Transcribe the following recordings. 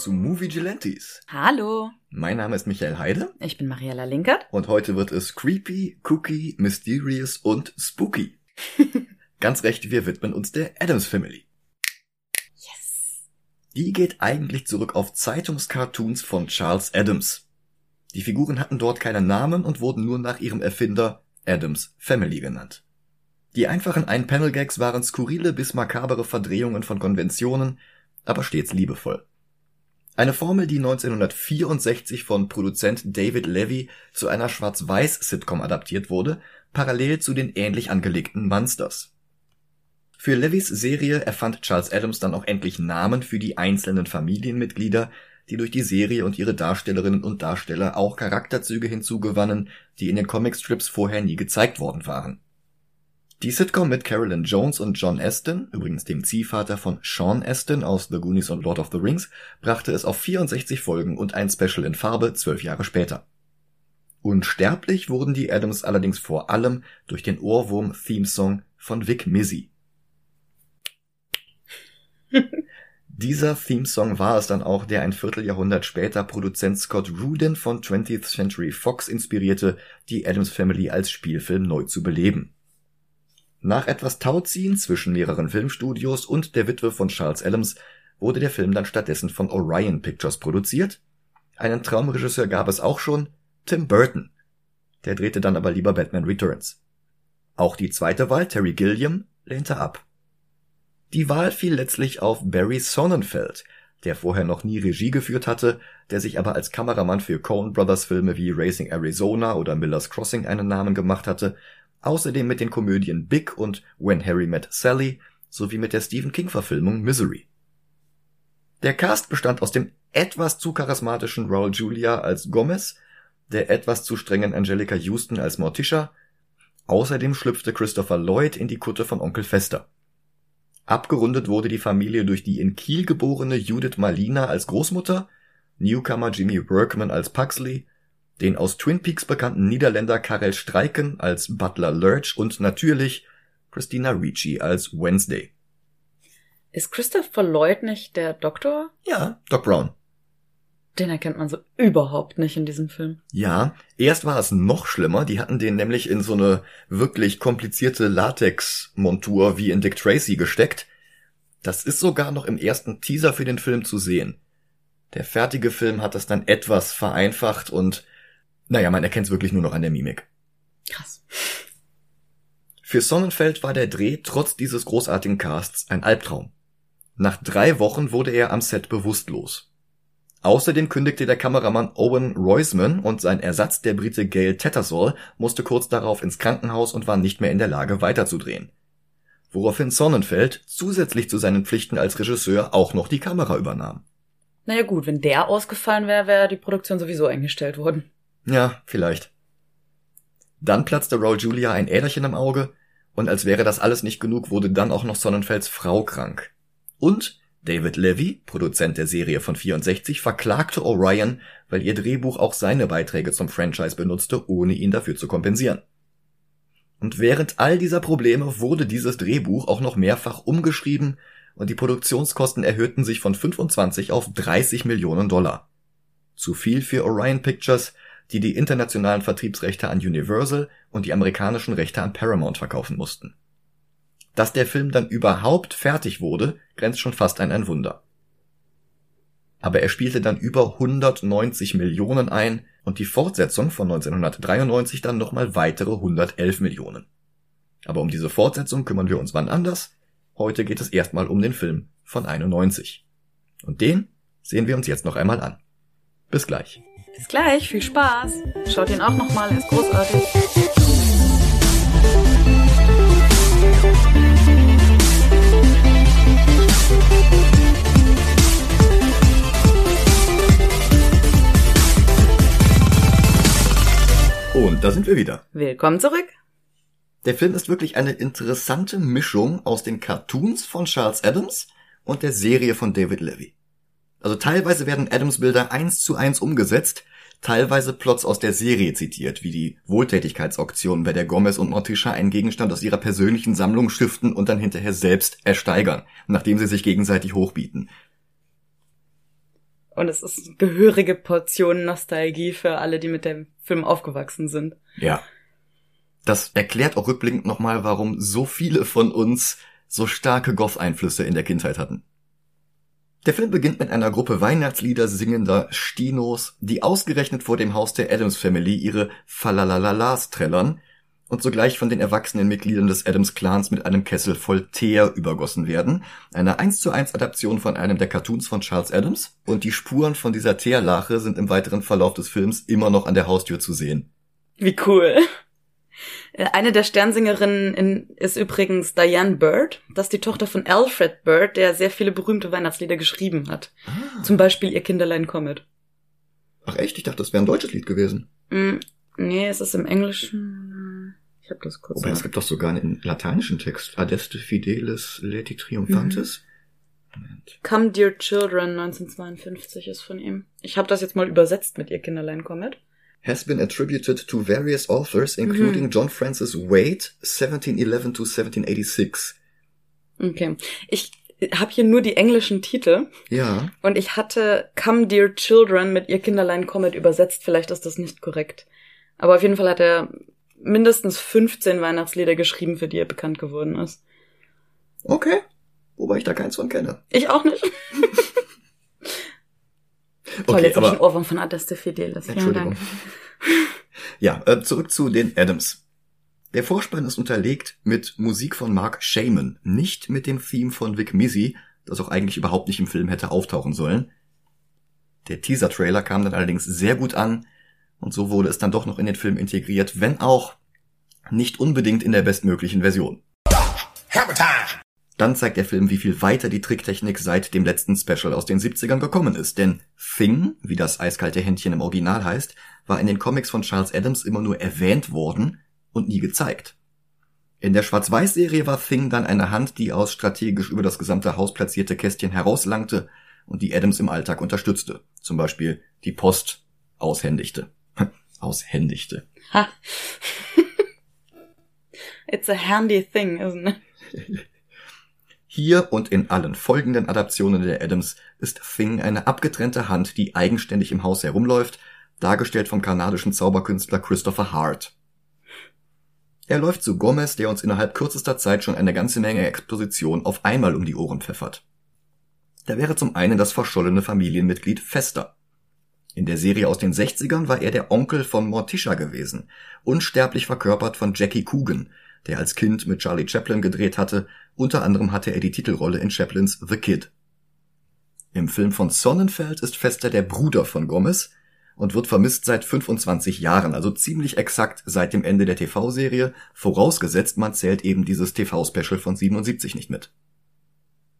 zu Movie Gelantes. Hallo, Mein Name ist Michael Heide ich bin Mariella Linkert. und heute wird es creepy, cookie, mysterious und spooky. Ganz recht, wir widmen uns der Adams Family. Yes. Die geht eigentlich zurück auf Zeitungscartoons von Charles Adams. Die Figuren hatten dort keine Namen und wurden nur nach ihrem Erfinder Adams Family genannt. Die einfachen Ein-Panel-Gags waren skurrile bis makabere Verdrehungen von Konventionen, aber stets liebevoll. Eine Formel, die 1964 von Produzent David Levy zu einer Schwarz-Weiß-Sitcom adaptiert wurde, parallel zu den ähnlich angelegten Monsters. Für Levys Serie erfand Charles Adams dann auch endlich Namen für die einzelnen Familienmitglieder, die durch die Serie und ihre Darstellerinnen und Darsteller auch Charakterzüge hinzugewannen, die in den Comicstrips vorher nie gezeigt worden waren. Die Sitcom mit Carolyn Jones und John Aston, übrigens dem Ziehvater von Sean Aston aus The Goonies und Lord of the Rings, brachte es auf 64 Folgen und ein Special in Farbe zwölf Jahre später. Unsterblich wurden die Adams allerdings vor allem durch den Ohrwurm-Themesong von Vic Mizzy. Dieser Themesong war es dann auch, der ein Vierteljahrhundert später Produzent Scott Rudin von 20th Century Fox inspirierte, die Adams Family als Spielfilm neu zu beleben. Nach etwas Tauziehen zwischen mehreren Filmstudios und der Witwe von Charles Adams wurde der Film dann stattdessen von Orion Pictures produziert. Einen Traumregisseur gab es auch schon, Tim Burton. Der drehte dann aber lieber Batman Returns. Auch die zweite Wahl, Terry Gilliam, lehnte ab. Die Wahl fiel letztlich auf Barry Sonnenfeld, der vorher noch nie Regie geführt hatte, der sich aber als Kameramann für Coen Brothers Filme wie Racing Arizona oder Miller's Crossing einen Namen gemacht hatte, außerdem mit den Komödien Big und When Harry Met Sally sowie mit der Stephen King Verfilmung Misery. Der Cast bestand aus dem etwas zu charismatischen Raul Julia als Gomez, der etwas zu strengen Angelica Houston als Morticia, außerdem schlüpfte Christopher Lloyd in die Kutte von Onkel Fester. Abgerundet wurde die Familie durch die in Kiel geborene Judith Malina als Großmutter, Newcomer Jimmy Workman als Pugsley, den aus Twin Peaks bekannten Niederländer Karel Streiken als Butler Lurch und natürlich Christina Ricci als Wednesday. Ist Christopher Lloyd nicht der Doktor? Ja, Doc Brown. Den erkennt man so überhaupt nicht in diesem Film. Ja, erst war es noch schlimmer, die hatten den nämlich in so eine wirklich komplizierte Latex-Montur wie in Dick Tracy gesteckt. Das ist sogar noch im ersten Teaser für den Film zu sehen. Der fertige Film hat das dann etwas vereinfacht und naja, man erkennt es wirklich nur noch an der Mimik. Krass. Für Sonnenfeld war der Dreh trotz dieses großartigen Casts ein Albtraum. Nach drei Wochen wurde er am Set bewusstlos. Außerdem kündigte der Kameramann Owen Roisman und sein Ersatz, der Brite Gail Tattersall, musste kurz darauf ins Krankenhaus und war nicht mehr in der Lage weiterzudrehen. Woraufhin Sonnenfeld zusätzlich zu seinen Pflichten als Regisseur auch noch die Kamera übernahm. Naja gut, wenn der ausgefallen wäre, wäre die Produktion sowieso eingestellt worden. Ja, vielleicht. Dann platzte Raul Julia ein Äderchen im Auge und als wäre das alles nicht genug, wurde dann auch noch Sonnenfelds Frau krank. Und David Levy, Produzent der Serie von 64, verklagte Orion, weil ihr Drehbuch auch seine Beiträge zum Franchise benutzte, ohne ihn dafür zu kompensieren. Und während all dieser Probleme wurde dieses Drehbuch auch noch mehrfach umgeschrieben und die Produktionskosten erhöhten sich von 25 auf 30 Millionen Dollar. Zu viel für Orion Pictures, die die internationalen Vertriebsrechte an Universal und die amerikanischen Rechte an Paramount verkaufen mussten. Dass der Film dann überhaupt fertig wurde, grenzt schon fast an ein Wunder. Aber er spielte dann über 190 Millionen ein und die Fortsetzung von 1993 dann nochmal weitere 111 Millionen. Aber um diese Fortsetzung kümmern wir uns wann anders. Heute geht es erstmal um den Film von 91. Und den sehen wir uns jetzt noch einmal an. Bis gleich. Bis gleich, viel Spaß. Schaut ihn auch nochmal, er ist großartig. Und da sind wir wieder. Willkommen zurück. Der Film ist wirklich eine interessante Mischung aus den Cartoons von Charles Adams und der Serie von David Levy. Also teilweise werden Adams Bilder eins zu eins umgesetzt, teilweise Plots aus der Serie zitiert, wie die Wohltätigkeitsauktion, bei der Gomez und Morticia einen Gegenstand aus ihrer persönlichen Sammlung stiften und dann hinterher selbst ersteigern, nachdem sie sich gegenseitig hochbieten. Und es ist eine gehörige Portion Nostalgie für alle, die mit dem Film aufgewachsen sind. Ja. Das erklärt auch rückblickend nochmal, warum so viele von uns so starke Goth-Einflüsse in der Kindheit hatten. Der Film beginnt mit einer Gruppe Weihnachtslieder singender Stinos, die ausgerechnet vor dem Haus der Adams Family ihre Falalalas trällern und sogleich von den erwachsenen Mitgliedern des Adams Clans mit einem Kessel voll Teer übergossen werden. Eine 1 zu 1 Adaption von einem der Cartoons von Charles Adams und die Spuren von dieser Teerlache sind im weiteren Verlauf des Films immer noch an der Haustür zu sehen. Wie cool. Äh, eine der Sternsingerinnen in, ist übrigens Diane Bird. Das ist die Tochter von Alfred Bird, der sehr viele berühmte Weihnachtslieder geschrieben hat. Ah. Zum Beispiel Ihr Kinderlein Comet. Ach echt? Ich dachte, das wäre ein deutsches Lied gewesen. Mm, nee, es ist im Englischen. Ich habe das kurz. Wobei, es gibt doch sogar einen lateinischen Text. Adeste Fidelis Leti Triumphantes. Mhm. Come Dear Children 1952 ist von ihm. Ich habe das jetzt mal übersetzt mit Ihr Kinderlein Comet has been attributed to various authors, including mhm. John Francis Wade, 1711 to 1786. Okay. Ich habe hier nur die englischen Titel. Ja. Und ich hatte Come Dear Children mit Ihr Kinderlein Comet übersetzt. Vielleicht ist das nicht korrekt. Aber auf jeden Fall hat er mindestens 15 Weihnachtslieder geschrieben, für die er bekannt geworden ist. Okay. Wobei ich da keins von kenne. Ich auch nicht. Toll, okay, jetzt habe ich Ohrwurm von Adeste Fidelis. Entschuldigung. Ja, äh, zurück zu den Adams. Der Vorspann ist unterlegt mit Musik von Mark Shaman, nicht mit dem Theme von Vic Mizzy, das auch eigentlich überhaupt nicht im Film hätte auftauchen sollen. Der Teaser-Trailer kam dann allerdings sehr gut an und so wurde es dann doch noch in den Film integriert, wenn auch nicht unbedingt in der bestmöglichen Version. Dann zeigt der Film, wie viel weiter die Tricktechnik seit dem letzten Special aus den 70ern gekommen ist. Denn Thing, wie das eiskalte Händchen im Original heißt, war in den Comics von Charles Adams immer nur erwähnt worden und nie gezeigt. In der Schwarz-Weiß-Serie war Thing dann eine Hand, die aus strategisch über das gesamte Haus platzierte Kästchen herauslangte und die Adams im Alltag unterstützte. Zum Beispiel die Post aushändigte. aushändigte. Ha. It's a handy thing, isn't it? Hier und in allen folgenden Adaptionen der Adams ist Thing eine abgetrennte Hand, die eigenständig im Haus herumläuft, dargestellt vom kanadischen Zauberkünstler Christopher Hart. Er läuft zu Gomez, der uns innerhalb kürzester Zeit schon eine ganze Menge Exposition auf einmal um die Ohren pfeffert. Da wäre zum einen das verschollene Familienmitglied Fester. In der Serie aus den 60ern war er der Onkel von Morticia gewesen, unsterblich verkörpert von Jackie Coogan, der als Kind mit Charlie Chaplin gedreht hatte, unter anderem hatte er die Titelrolle in Chaplins The Kid. Im Film von Sonnenfeld ist Fester der Bruder von Gomez und wird vermisst seit 25 Jahren, also ziemlich exakt seit dem Ende der TV-Serie, vorausgesetzt man zählt eben dieses TV-Special von 77 nicht mit.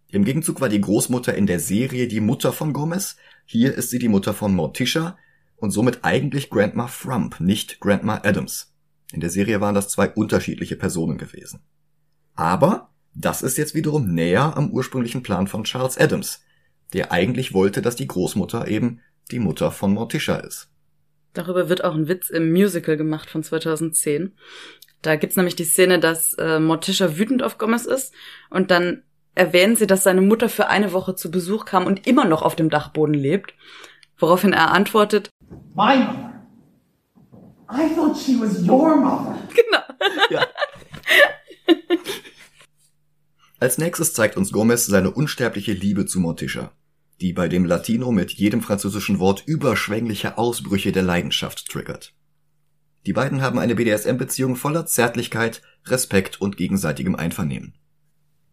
Im Gegenzug war die Großmutter in der Serie die Mutter von Gomez, hier ist sie die Mutter von Morticia und somit eigentlich Grandma Frump, nicht Grandma Adams. In der Serie waren das zwei unterschiedliche Personen gewesen. Aber das ist jetzt wiederum näher am ursprünglichen Plan von Charles Adams, der eigentlich wollte, dass die Großmutter eben die Mutter von Morticia ist. Darüber wird auch ein Witz im Musical gemacht von 2010. Da gibt's nämlich die Szene, dass äh, Morticia wütend auf Gomez ist und dann erwähnen sie, dass seine Mutter für eine Woche zu Besuch kam und immer noch auf dem Dachboden lebt, woraufhin er antwortet, My mother I thought she was your mother. Genau. Ja. Als nächstes zeigt uns Gomez seine unsterbliche Liebe zu Morticia, die bei dem Latino mit jedem französischen Wort überschwängliche Ausbrüche der Leidenschaft triggert. Die beiden haben eine BDSM-Beziehung voller Zärtlichkeit, Respekt und gegenseitigem Einvernehmen.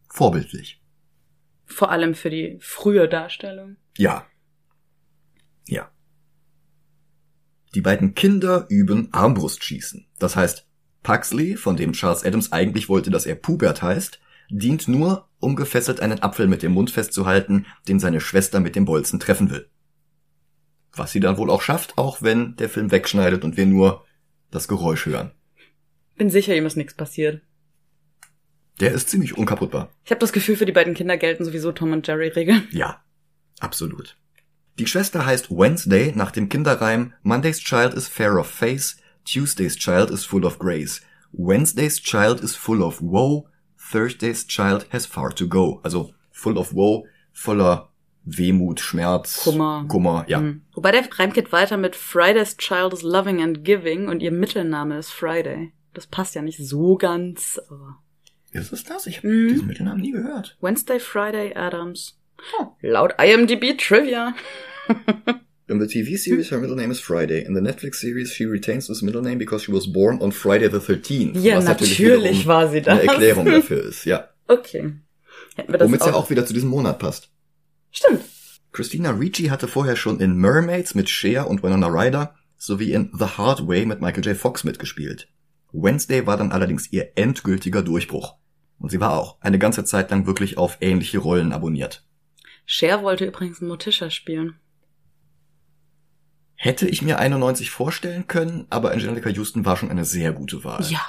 Vorbildlich. Vor allem für die frühe Darstellung. Ja. Ja. Die beiden Kinder üben Armbrustschießen. Das heißt, Puxley, von dem Charles Adams eigentlich wollte, dass er Pubert heißt, dient nur, um gefesselt einen Apfel mit dem Mund festzuhalten, den seine Schwester mit dem Bolzen treffen will. Was sie dann wohl auch schafft, auch wenn der Film wegschneidet und wir nur das Geräusch hören. Bin sicher, ihm ist nichts passiert. Der ist ziemlich unkaputtbar. Ich habe das Gefühl, für die beiden Kinder gelten sowieso Tom und Jerry Regeln. Ja, absolut. Die Schwester heißt Wednesday nach dem Kinderreim Monday's Child is fair of face, Tuesday's Child is full of grace, Wednesday's Child is full of woe, Thursday's Child has far to go. Also full of woe, voller Wehmut, Schmerz, Kummer. Kummer, ja. Mhm. Wobei der Reim geht weiter mit Friday's Child is loving and giving und ihr Mittelname ist Friday. Das passt ja nicht so ganz, aber. Ist es das? Ich habe Mhm. diesen Mittelnamen nie gehört. Wednesday, Friday, Adams. Oh. Laut IMDb Trivia. In the TV series, her middle name is Friday. In the Netflix series, she retains this middle name because she was born on Friday the 13th. Ja, was natürlich, war sie das. eine Erklärung dafür ist, ja. Okay. Hätten wir das Womit es ja auch wieder zu diesem Monat passt. Stimmt. Christina Ricci hatte vorher schon in Mermaids mit Cher und Winona Ryder sowie in The Hard Way mit Michael J. Fox mitgespielt. Wednesday war dann allerdings ihr endgültiger Durchbruch. Und sie war auch eine ganze Zeit lang wirklich auf ähnliche Rollen abonniert. Cher wollte übrigens Morticia spielen. Hätte ich mir 91 vorstellen können, aber Angelica Houston war schon eine sehr gute Wahl. Ja.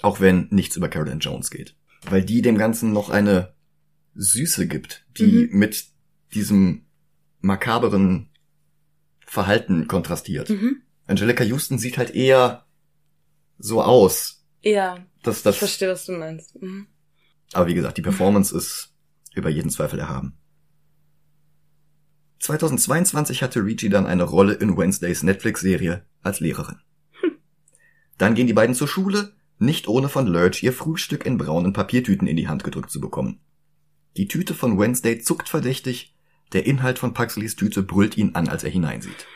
Auch wenn nichts über Carolyn Jones geht. Weil die dem Ganzen noch eine Süße gibt, die Mhm. mit diesem makaberen Verhalten kontrastiert. Mhm. Angelica Houston sieht halt eher so aus, Ja, dass ich das, verstehe, was du meinst. Mhm. aber wie gesagt, die Performance ist über jeden Zweifel erhaben. 2022 hatte Ricci dann eine Rolle in Wednesdays Netflix-Serie als Lehrerin. Dann gehen die beiden zur Schule, nicht ohne von Lurch ihr Frühstück in braunen Papiertüten in die Hand gedrückt zu bekommen. Die Tüte von Wednesday zuckt verdächtig, der Inhalt von Paxleys Tüte brüllt ihn an, als er hineinsieht.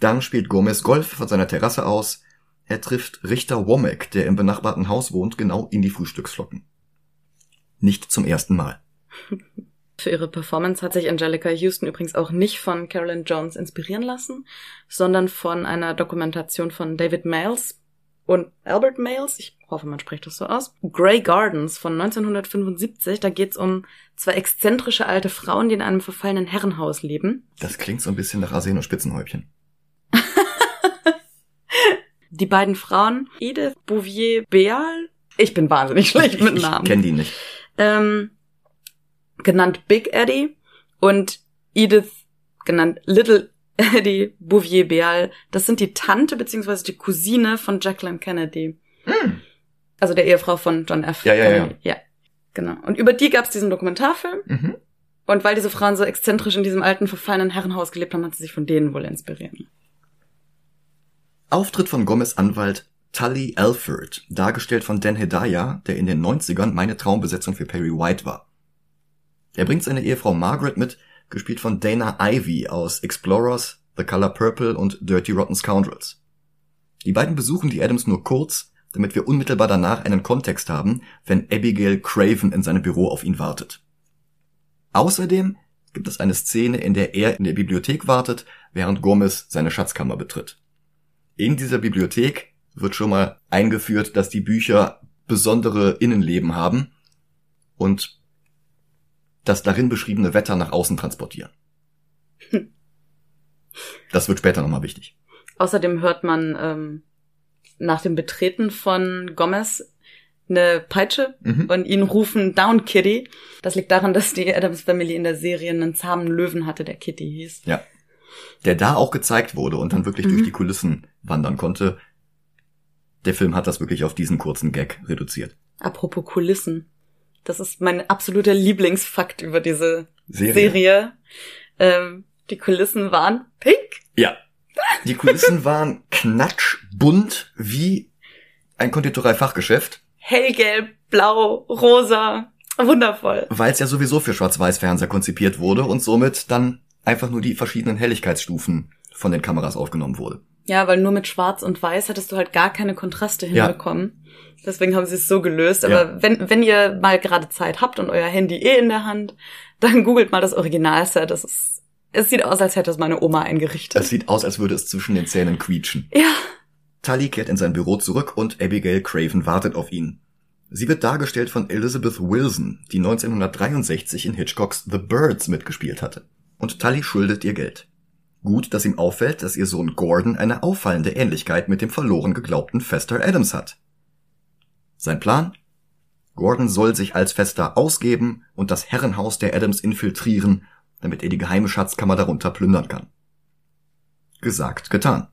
Dann spielt Gomez Golf von seiner Terrasse aus, er trifft Richter Womack, der im benachbarten Haus wohnt, genau in die Frühstücksflocken. Nicht zum ersten Mal. Für ihre Performance hat sich Angelica Houston übrigens auch nicht von Carolyn Jones inspirieren lassen, sondern von einer Dokumentation von David Males und Albert Males, ich hoffe, man spricht das so aus, Grey Gardens von 1975. Da geht's um zwei exzentrische alte Frauen, die in einem verfallenen Herrenhaus leben. Das klingt so ein bisschen nach Arsen und Spitzenhäubchen. Die beiden Frauen, Edith Bouvier Beal, ich bin wahnsinnig schlecht mit ich Namen. kenne die nicht. ähm, genannt Big Eddie und Edith genannt Little Eddie Bouvier Beal. Das sind die Tante beziehungsweise die Cousine von Jacqueline Kennedy. Hm. Also der Ehefrau von John F. Ja, ja, ja. Ja. Genau. Und über die gab es diesen Dokumentarfilm. Mhm. Und weil diese Frauen so exzentrisch in diesem alten, verfallenen Herrenhaus gelebt haben, hat sie sich von denen wohl inspirieren. Auftritt von Gomez Anwalt Tully Alford, dargestellt von Dan Hedaya, der in den 90ern meine Traumbesetzung für Perry White war. Er bringt seine Ehefrau Margaret mit, gespielt von Dana Ivy aus Explorers, The Color Purple und Dirty Rotten Scoundrels. Die beiden besuchen die Adams nur kurz, damit wir unmittelbar danach einen Kontext haben, wenn Abigail Craven in seinem Büro auf ihn wartet. Außerdem gibt es eine Szene, in der er in der Bibliothek wartet, während Gomez seine Schatzkammer betritt. In dieser Bibliothek wird schon mal eingeführt, dass die Bücher besondere Innenleben haben und das darin beschriebene Wetter nach außen transportieren. Das wird später nochmal wichtig. Außerdem hört man ähm, nach dem Betreten von Gomez eine Peitsche Mhm. und ihn rufen Down Kitty. Das liegt daran, dass die Adams Family in der Serie einen zahmen Löwen hatte, der Kitty hieß. Ja. Der da auch gezeigt wurde und dann wirklich Mhm. durch die Kulissen wandern konnte. Der Film hat das wirklich auf diesen kurzen Gag reduziert. Apropos Kulissen. Das ist mein absoluter Lieblingsfakt über diese Serie. Serie. Ähm, die Kulissen waren pink. Ja. Die Kulissen waren knatschbunt wie ein Konditorei-Fachgeschäft, Hellgelb, blau, rosa. Wundervoll. weil es ja sowieso für Schwarz-Weiß-Fernseher konzipiert wurde und somit dann einfach nur die verschiedenen Helligkeitsstufen von den Kameras aufgenommen wurde. Ja, weil nur mit Schwarz und Weiß hättest du halt gar keine Kontraste Ja. hinbekommen. Deswegen haben sie es so gelöst. Aber Ja. wenn, wenn ihr mal gerade Zeit habt und euer Handy eh in der Hand, dann googelt mal das Originalset. Das ist, es sieht aus, als hätte es meine Oma eingerichtet. Es sieht aus, als würde es zwischen den Zähnen quietschen. ja. Tully kehrt in sein Büro zurück und Abigail Craven wartet auf ihn. Sie wird dargestellt von Elizabeth Wilson, die 1963 in Hitchcocks The Birds mitgespielt hatte. Und Tully schuldet ihr Geld. Gut, dass ihm auffällt, dass ihr Sohn Gordon eine auffallende Ähnlichkeit mit dem verloren geglaubten Fester Adams hat. Sein Plan? Gordon soll sich als Fester ausgeben und das Herrenhaus der Adams infiltrieren, damit er die geheime Schatzkammer darunter plündern kann. Gesagt, getan.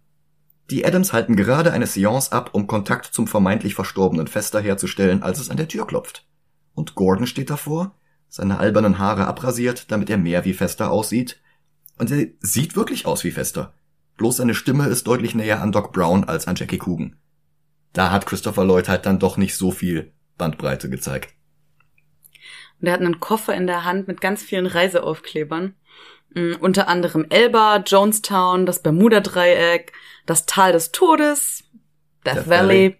Die Adams halten gerade eine Seance ab, um Kontakt zum vermeintlich verstorbenen Fester herzustellen, als es an der Tür klopft. Und Gordon steht davor seine albernen Haare abrasiert, damit er mehr wie Fester aussieht. Und er sieht wirklich aus wie Fester. Bloß seine Stimme ist deutlich näher an Doc Brown als an Jackie Coogan. Da hat Christopher Lloyd halt dann doch nicht so viel Bandbreite gezeigt. Und er hat einen Koffer in der Hand mit ganz vielen Reiseaufklebern. Mhm, unter anderem Elba, Jonestown, das Bermuda-Dreieck, das Tal des Todes, Death, Death Valley,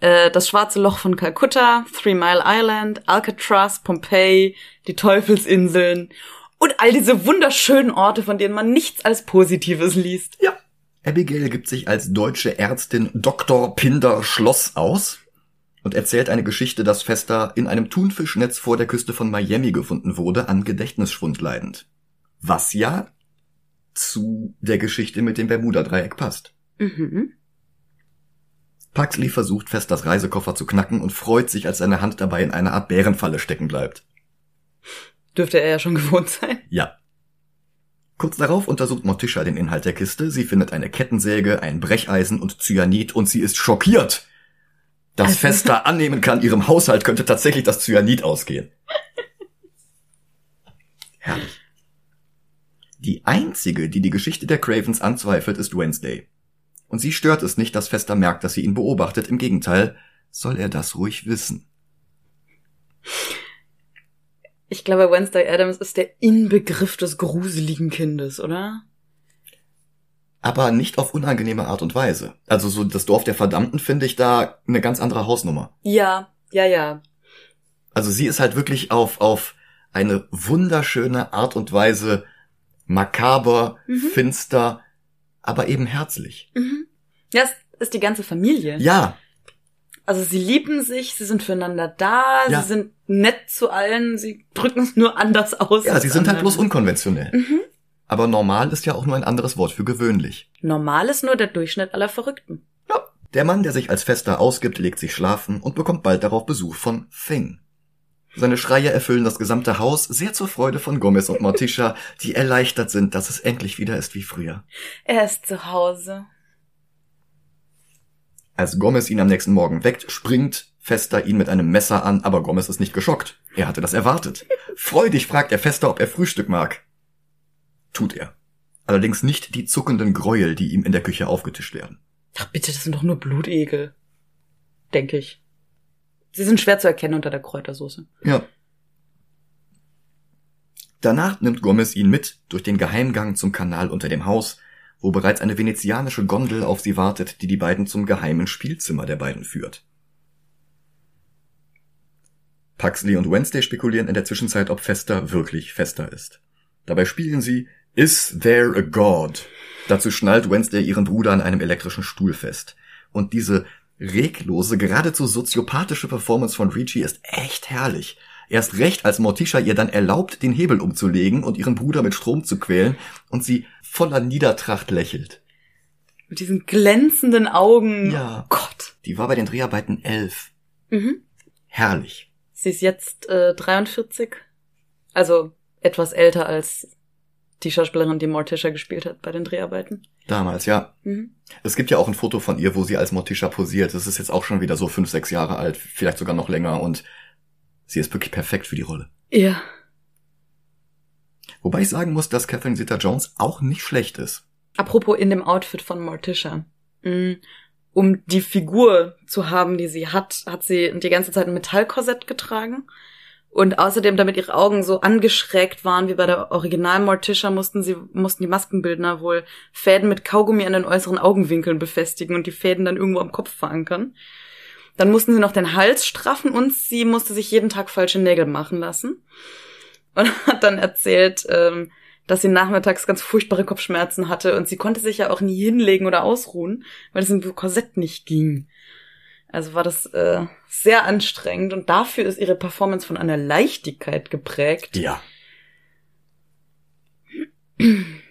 Valley. Äh, das Schwarze Loch von Kalkutta, Three Mile Island, Alcatraz, Pompeii, die Teufelsinseln und all diese wunderschönen Orte, von denen man nichts als Positives liest. Ja. Abigail gibt sich als deutsche Ärztin Dr. Pinder Schloss aus und erzählt eine Geschichte, dass Fester in einem Thunfischnetz vor der Küste von Miami gefunden wurde, an Gedächtnisschwund leidend. Was ja zu der Geschichte mit dem Bermuda-Dreieck passt. Mhm. Paxley versucht fest, das Reisekoffer zu knacken und freut sich, als seine Hand dabei in einer Art Bärenfalle stecken bleibt. Dürfte er ja schon gewohnt sein. Ja. Kurz darauf untersucht Morticia den Inhalt der Kiste. Sie findet eine Kettensäge, ein Brecheisen und Cyanid und sie ist schockiert, dass also. Fester annehmen kann, ihrem Haushalt könnte tatsächlich das Cyanid ausgehen. Herrlich. Die einzige, die die Geschichte der Cravens anzweifelt, ist Wednesday. Und sie stört es nicht, dass Fester merkt, dass sie ihn beobachtet. Im Gegenteil, soll er das ruhig wissen. Ich glaube, Wednesday Adams ist der Inbegriff des gruseligen Kindes, oder? Aber nicht auf unangenehme Art und Weise. Also so das Dorf der Verdammten finde ich da eine ganz andere Hausnummer. Ja, ja, ja. Also sie ist halt wirklich auf, auf eine wunderschöne Art und Weise makaber, mhm. finster, aber eben herzlich. Mhm. Ja, es ist die ganze Familie. Ja. Also sie lieben sich, sie sind füreinander da, ja. sie sind nett zu allen, sie drücken es nur anders aus. Ja, sie sind halt bloß unkonventionell. Mhm. Aber normal ist ja auch nur ein anderes Wort für gewöhnlich. Normal ist nur der Durchschnitt aller Verrückten. Ja. Der Mann, der sich als Fester ausgibt, legt sich schlafen und bekommt bald darauf Besuch von Thing. Seine Schreie erfüllen das gesamte Haus, sehr zur Freude von Gomez und Morticia, die erleichtert sind, dass es endlich wieder ist wie früher. Er ist zu Hause. Als Gomez ihn am nächsten Morgen weckt, springt Fester ihn mit einem Messer an, aber Gomez ist nicht geschockt. Er hatte das erwartet. Freudig fragt er Fester, ob er Frühstück mag. Tut er. Allerdings nicht die zuckenden Gräuel, die ihm in der Küche aufgetischt werden. Ach bitte, das sind doch nur Blutegel. Denke ich. Sie sind schwer zu erkennen unter der Kräutersoße. Ja. Danach nimmt Gomez ihn mit durch den Geheimgang zum Kanal unter dem Haus, wo bereits eine venezianische Gondel auf sie wartet, die die beiden zum geheimen Spielzimmer der beiden führt. Paxley und Wednesday spekulieren in der Zwischenzeit, ob Fester wirklich Fester ist. Dabei spielen sie Is There a God? Dazu schnallt Wednesday ihren Bruder an einem elektrischen Stuhl fest. Und diese reglose, geradezu soziopathische Performance von Ricci ist echt herrlich. Erst recht, als Morticia ihr dann erlaubt, den Hebel umzulegen und ihren Bruder mit Strom zu quälen und sie voller Niedertracht lächelt. Mit diesen glänzenden Augen. Ja. Oh Gott. Die war bei den Dreharbeiten elf. Mhm. Herrlich. Sie ist jetzt äh, 43. Also etwas älter als die Schauspielerin, die Morticia gespielt hat bei den Dreharbeiten. Damals, ja. Mhm. Es gibt ja auch ein Foto von ihr, wo sie als Morticia posiert. Das ist jetzt auch schon wieder so fünf, sechs Jahre alt, vielleicht sogar noch länger und sie ist wirklich perfekt für die Rolle. Ja. Wobei ich sagen muss, dass Catherine Zeta-Jones auch nicht schlecht ist. Apropos in dem Outfit von Morticia. Mhm. Um die Figur zu haben, die sie hat, hat sie die ganze Zeit ein Metallkorsett getragen und außerdem, damit ihre Augen so angeschrägt waren wie bei der Original Morticia, mussten sie, mussten die Maskenbildner wohl Fäden mit Kaugummi an den äußeren Augenwinkeln befestigen und die Fäden dann irgendwo am Kopf verankern. Dann mussten sie noch den Hals straffen und sie musste sich jeden Tag falsche Nägel machen lassen. Und hat dann erzählt, ähm, dass sie nachmittags ganz furchtbare Kopfschmerzen hatte und sie konnte sich ja auch nie hinlegen oder ausruhen, weil es im Korsett nicht ging. Also war das äh, sehr anstrengend und dafür ist ihre Performance von einer Leichtigkeit geprägt. Ja.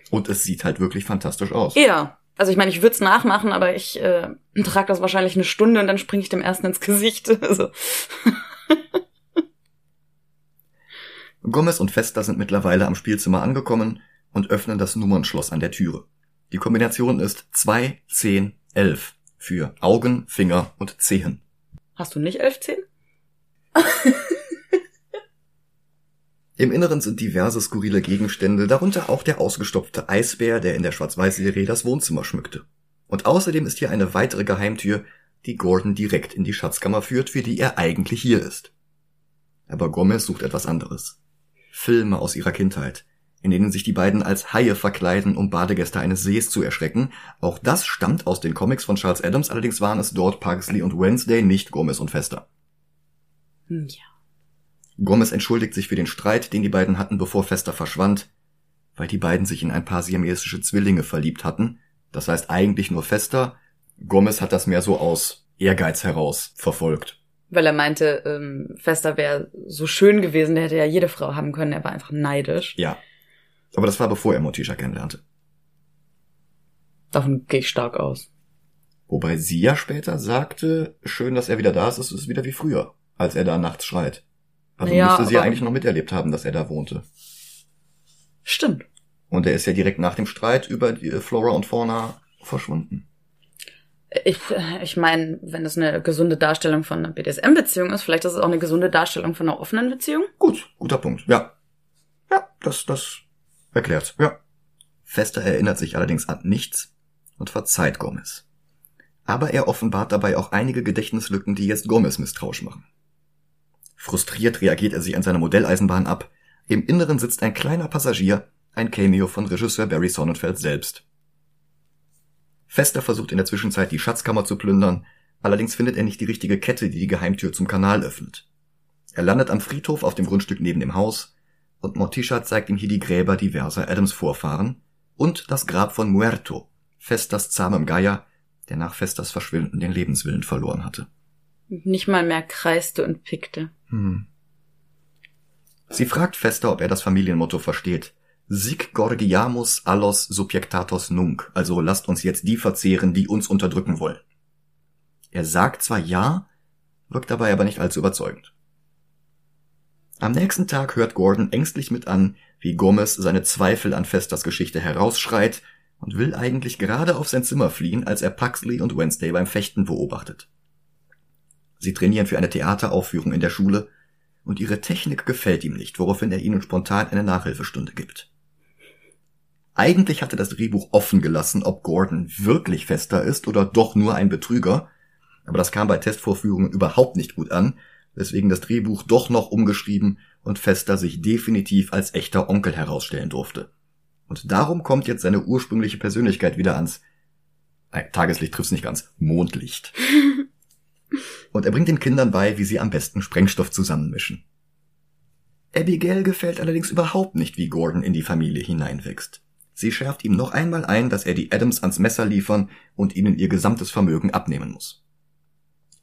Und es sieht halt wirklich fantastisch aus. Ja. Also ich meine, ich würde es nachmachen, aber ich äh, trage das wahrscheinlich eine Stunde und dann springe ich dem ersten ins Gesicht. Also. Gomez und Fester sind mittlerweile am Spielzimmer angekommen und öffnen das Nummernschloss an der Türe. Die Kombination ist 2, 10, 11 für Augen, Finger und Zehen. Hast du nicht elf Zehen? Im Inneren sind diverse skurrile Gegenstände, darunter auch der ausgestopfte Eisbär, der in der Schwarz-Weiß-Serie das Wohnzimmer schmückte. Und außerdem ist hier eine weitere Geheimtür, die Gordon direkt in die Schatzkammer führt, für die er eigentlich hier ist. Aber Gomez sucht etwas anderes. Filme aus ihrer Kindheit, in denen sich die beiden als Haie verkleiden, um Badegäste eines Sees zu erschrecken. Auch das stammt aus den Comics von Charles Adams, allerdings waren es dort Pugsley und Wednesday, nicht Gomez und Fester. Hm, ja. Gomez entschuldigt sich für den Streit, den die beiden hatten, bevor Fester verschwand, weil die beiden sich in ein paar siamesische Zwillinge verliebt hatten. Das heißt eigentlich nur Fester. Gomez hat das mehr so aus Ehrgeiz heraus verfolgt. Weil er meinte, ähm, Fester wäre so schön gewesen, der hätte ja jede Frau haben können, er war einfach neidisch. Ja. Aber das war bevor er Morticia kennenlernte. Davon gehe ich stark aus. Wobei sie ja später sagte, schön, dass er wieder da ist, es ist wieder wie früher, als er da nachts schreit. Also Ja, müsste sie aber- eigentlich noch miterlebt haben, dass er da wohnte. Stimmt. Und er ist ja direkt nach dem Streit über die Flora und Fauna verschwunden. Ich, ich meine, wenn es eine gesunde Darstellung von einer BDSM-Beziehung ist, vielleicht ist es auch eine gesunde Darstellung von einer offenen Beziehung. Gut, guter Punkt. Ja. Ja, das, das erklärt. Ja. Fester erinnert sich allerdings an nichts und verzeiht Gomez. Aber er offenbart dabei auch einige Gedächtnislücken, die jetzt Gomez misstrauisch machen. Frustriert reagiert er sich an seiner Modelleisenbahn ab. Im Inneren sitzt ein kleiner Passagier, ein Cameo von Regisseur Barry Sonnenfeld selbst. Fester versucht in der Zwischenzeit die Schatzkammer zu plündern, allerdings findet er nicht die richtige Kette, die die Geheimtür zum Kanal öffnet. Er landet am Friedhof auf dem Grundstück neben dem Haus und Morticia zeigt ihm hier die Gräber diverser Adams Vorfahren und das Grab von Muerto, Festas zahmem Geier, der nach Festas Verschwinden den Lebenswillen verloren hatte. Nicht mal mehr kreiste und pickte. Hm. Sie fragt Fester, ob er das Familienmotto versteht. Sic gorgiamus allos subjectatos nunc, also lasst uns jetzt die verzehren, die uns unterdrücken wollen. Er sagt zwar ja, wirkt dabei aber nicht allzu überzeugend. Am nächsten Tag hört Gordon ängstlich mit an, wie Gomez seine Zweifel an Festas Geschichte herausschreit und will eigentlich gerade auf sein Zimmer fliehen, als er Puxley und Wednesday beim Fechten beobachtet. Sie trainieren für eine Theateraufführung in der Schule und ihre Technik gefällt ihm nicht, woraufhin er ihnen spontan eine Nachhilfestunde gibt. Eigentlich hatte das Drehbuch offen gelassen, ob Gordon wirklich fester ist oder doch nur ein Betrüger, aber das kam bei Testvorführungen überhaupt nicht gut an, weswegen das Drehbuch doch noch umgeschrieben und Fester sich definitiv als echter Onkel herausstellen durfte. Und darum kommt jetzt seine ursprüngliche Persönlichkeit wieder ans Nein, Tageslicht trifft's nicht ganz, Mondlicht. Und er bringt den Kindern bei, wie sie am besten Sprengstoff zusammenmischen. Abigail gefällt allerdings überhaupt nicht, wie Gordon in die Familie hineinwächst. Sie schärft ihm noch einmal ein, dass er die Adams ans Messer liefern und ihnen ihr gesamtes Vermögen abnehmen muss.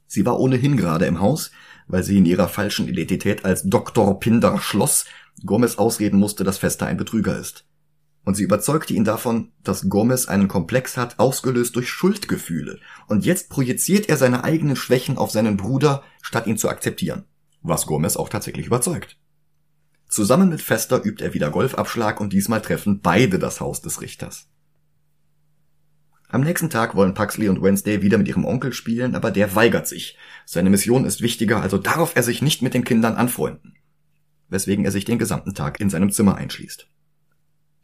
Sie war ohnehin gerade im Haus, weil sie in ihrer falschen Identität als Dr. Pinder Schloss Gomez ausreden musste, dass Fester ein Betrüger ist. Und sie überzeugte ihn davon, dass Gomez einen Komplex hat, ausgelöst durch Schuldgefühle. Und jetzt projiziert er seine eigenen Schwächen auf seinen Bruder, statt ihn zu akzeptieren. Was Gomez auch tatsächlich überzeugt. Zusammen mit Fester übt er wieder Golfabschlag und diesmal treffen beide das Haus des Richters. Am nächsten Tag wollen Puxley und Wednesday wieder mit ihrem Onkel spielen, aber der weigert sich. Seine Mission ist wichtiger, also darf er sich nicht mit den Kindern anfreunden. Weswegen er sich den gesamten Tag in seinem Zimmer einschließt.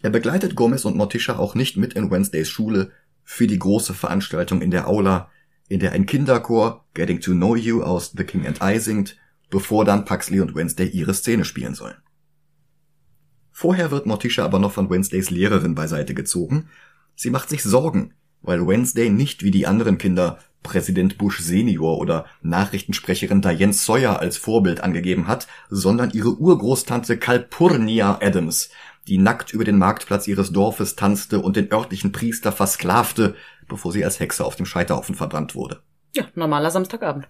Er begleitet Gomez und Morticia auch nicht mit in Wednesdays Schule für die große Veranstaltung in der Aula, in der ein Kinderchor Getting to Know You aus The King and I singt, bevor dann Puxley und Wednesday ihre Szene spielen sollen. Vorher wird Morticia aber noch von Wednesdays Lehrerin beiseite gezogen. Sie macht sich Sorgen, weil Wednesday nicht wie die anderen Kinder Präsident Bush Senior oder Nachrichtensprecherin Diane Sawyer als Vorbild angegeben hat, sondern ihre Urgroßtante Calpurnia Adams, die nackt über den Marktplatz ihres Dorfes tanzte und den örtlichen Priester versklavte, bevor sie als Hexe auf dem Scheiterhaufen verbrannt wurde. Ja, normaler Samstagabend.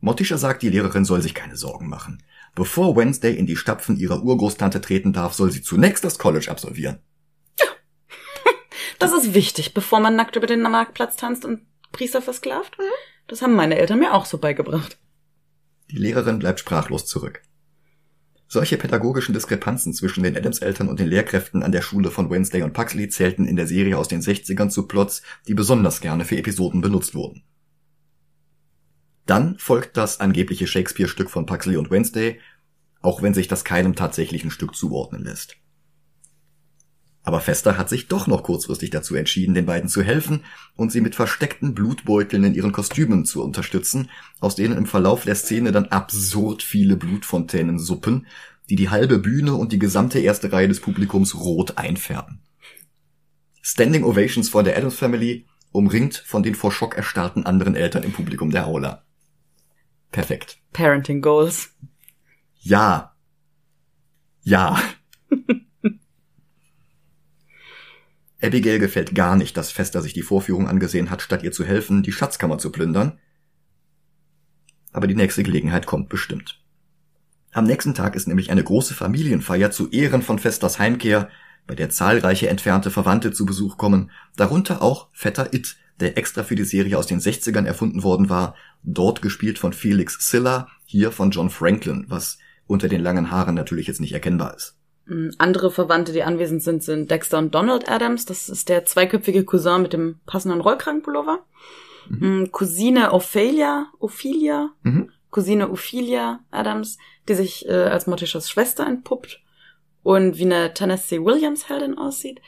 Morticia sagt, die Lehrerin soll sich keine Sorgen machen. Bevor Wednesday in die Stapfen ihrer Urgroßtante treten darf, soll sie zunächst das College absolvieren. Das ist wichtig, bevor man nackt über den Marktplatz tanzt und Priester versklavt. Das haben meine Eltern mir auch so beigebracht. Die Lehrerin bleibt sprachlos zurück. Solche pädagogischen Diskrepanzen zwischen den Adams-Eltern und den Lehrkräften an der Schule von Wednesday und Puxley zählten in der Serie aus den 60ern zu Plots, die besonders gerne für Episoden benutzt wurden. Dann folgt das angebliche Shakespeare-Stück von Puxley und Wednesday, auch wenn sich das keinem tatsächlichen Stück zuordnen lässt. Aber Fester hat sich doch noch kurzfristig dazu entschieden, den beiden zu helfen und sie mit versteckten Blutbeuteln in ihren Kostümen zu unterstützen, aus denen im Verlauf der Szene dann absurd viele Blutfontänen suppen, die die halbe Bühne und die gesamte erste Reihe des Publikums rot einfärben. Standing Ovations vor der Adams Family, umringt von den vor Schock erstarrten anderen Eltern im Publikum der Aula. Perfekt. Parenting Goals. Ja. Ja. Abigail gefällt gar nicht, dass Fester sich die Vorführung angesehen hat, statt ihr zu helfen, die Schatzkammer zu plündern. Aber die nächste Gelegenheit kommt bestimmt. Am nächsten Tag ist nämlich eine große Familienfeier zu Ehren von Festers Heimkehr, bei der zahlreiche entfernte Verwandte zu Besuch kommen, darunter auch Vetter It, der extra für die Serie aus den 60ern erfunden worden war, dort gespielt von Felix Silla, hier von John Franklin, was unter den langen Haaren natürlich jetzt nicht erkennbar ist. Mm, andere Verwandte, die anwesend sind, sind Dexter und Donald Adams. Das ist der zweiköpfige Cousin mit dem passenden Rollkragenpullover. Mhm. Mm, Cousine Ophelia, Ophelia, mhm. Cousine Ophelia Adams, die sich äh, als Morticias Schwester entpuppt und wie eine Tennessee Williams Heldin aussieht.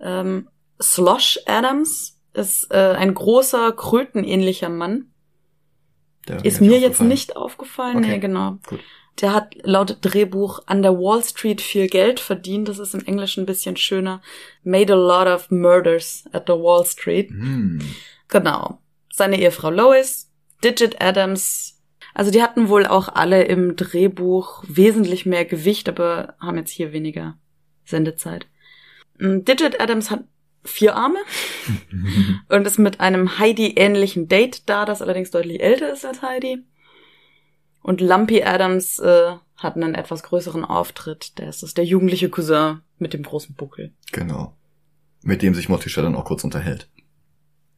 Ähm, Slosh Adams ist äh, ein großer, krötenähnlicher Mann. Der ist mir jetzt nicht aufgefallen. Okay. Nee, genau. Gut. Der hat laut Drehbuch an der Wall Street viel Geld verdient. Das ist im Englischen ein bisschen schöner. Made a lot of murders at the Wall Street. Mm. Genau. Seine Ehefrau Lois, Digit Adams. Also die hatten wohl auch alle im Drehbuch wesentlich mehr Gewicht, aber haben jetzt hier weniger Sendezeit. Digit Adams hat vier Arme und ist mit einem Heidi-ähnlichen Date da, das allerdings deutlich älter ist als Heidi. Und Lumpy Adams äh, hat einen etwas größeren Auftritt. Der ist das der jugendliche Cousin mit dem großen Buckel. Genau. Mit dem sich Morticia dann auch kurz unterhält.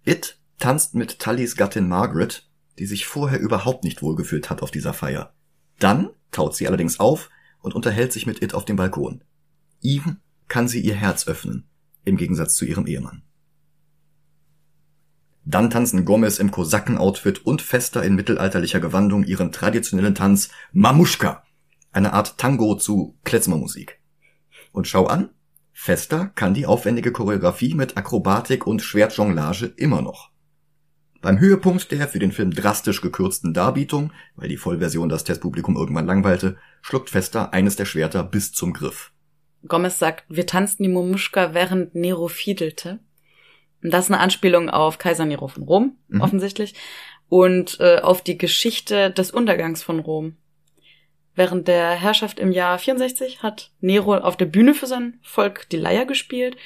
It tanzt mit Tullys Gattin Margaret, die sich vorher überhaupt nicht wohlgefühlt hat auf dieser Feier. Dann taut sie allerdings auf und unterhält sich mit It auf dem Balkon. Ihm kann sie ihr Herz öffnen, im Gegensatz zu ihrem Ehemann. Dann tanzen Gomez im Kosaken-Outfit und Fester in mittelalterlicher Gewandung ihren traditionellen Tanz Mamushka, eine Art Tango zu Klezmermusik. Und schau an, Fester kann die aufwendige Choreografie mit Akrobatik und Schwertjonglage immer noch. Beim Höhepunkt der für den Film drastisch gekürzten Darbietung, weil die Vollversion das Testpublikum irgendwann langweilte, schluckt Fester eines der Schwerter bis zum Griff. Gomez sagt, wir tanzten die Mamushka, während Nero fiedelte. Und das ist eine Anspielung auf Kaiser Nero von Rom, mhm. offensichtlich, und äh, auf die Geschichte des Untergangs von Rom. Während der Herrschaft im Jahr 64 hat Nero auf der Bühne für sein Volk die Leier gespielt,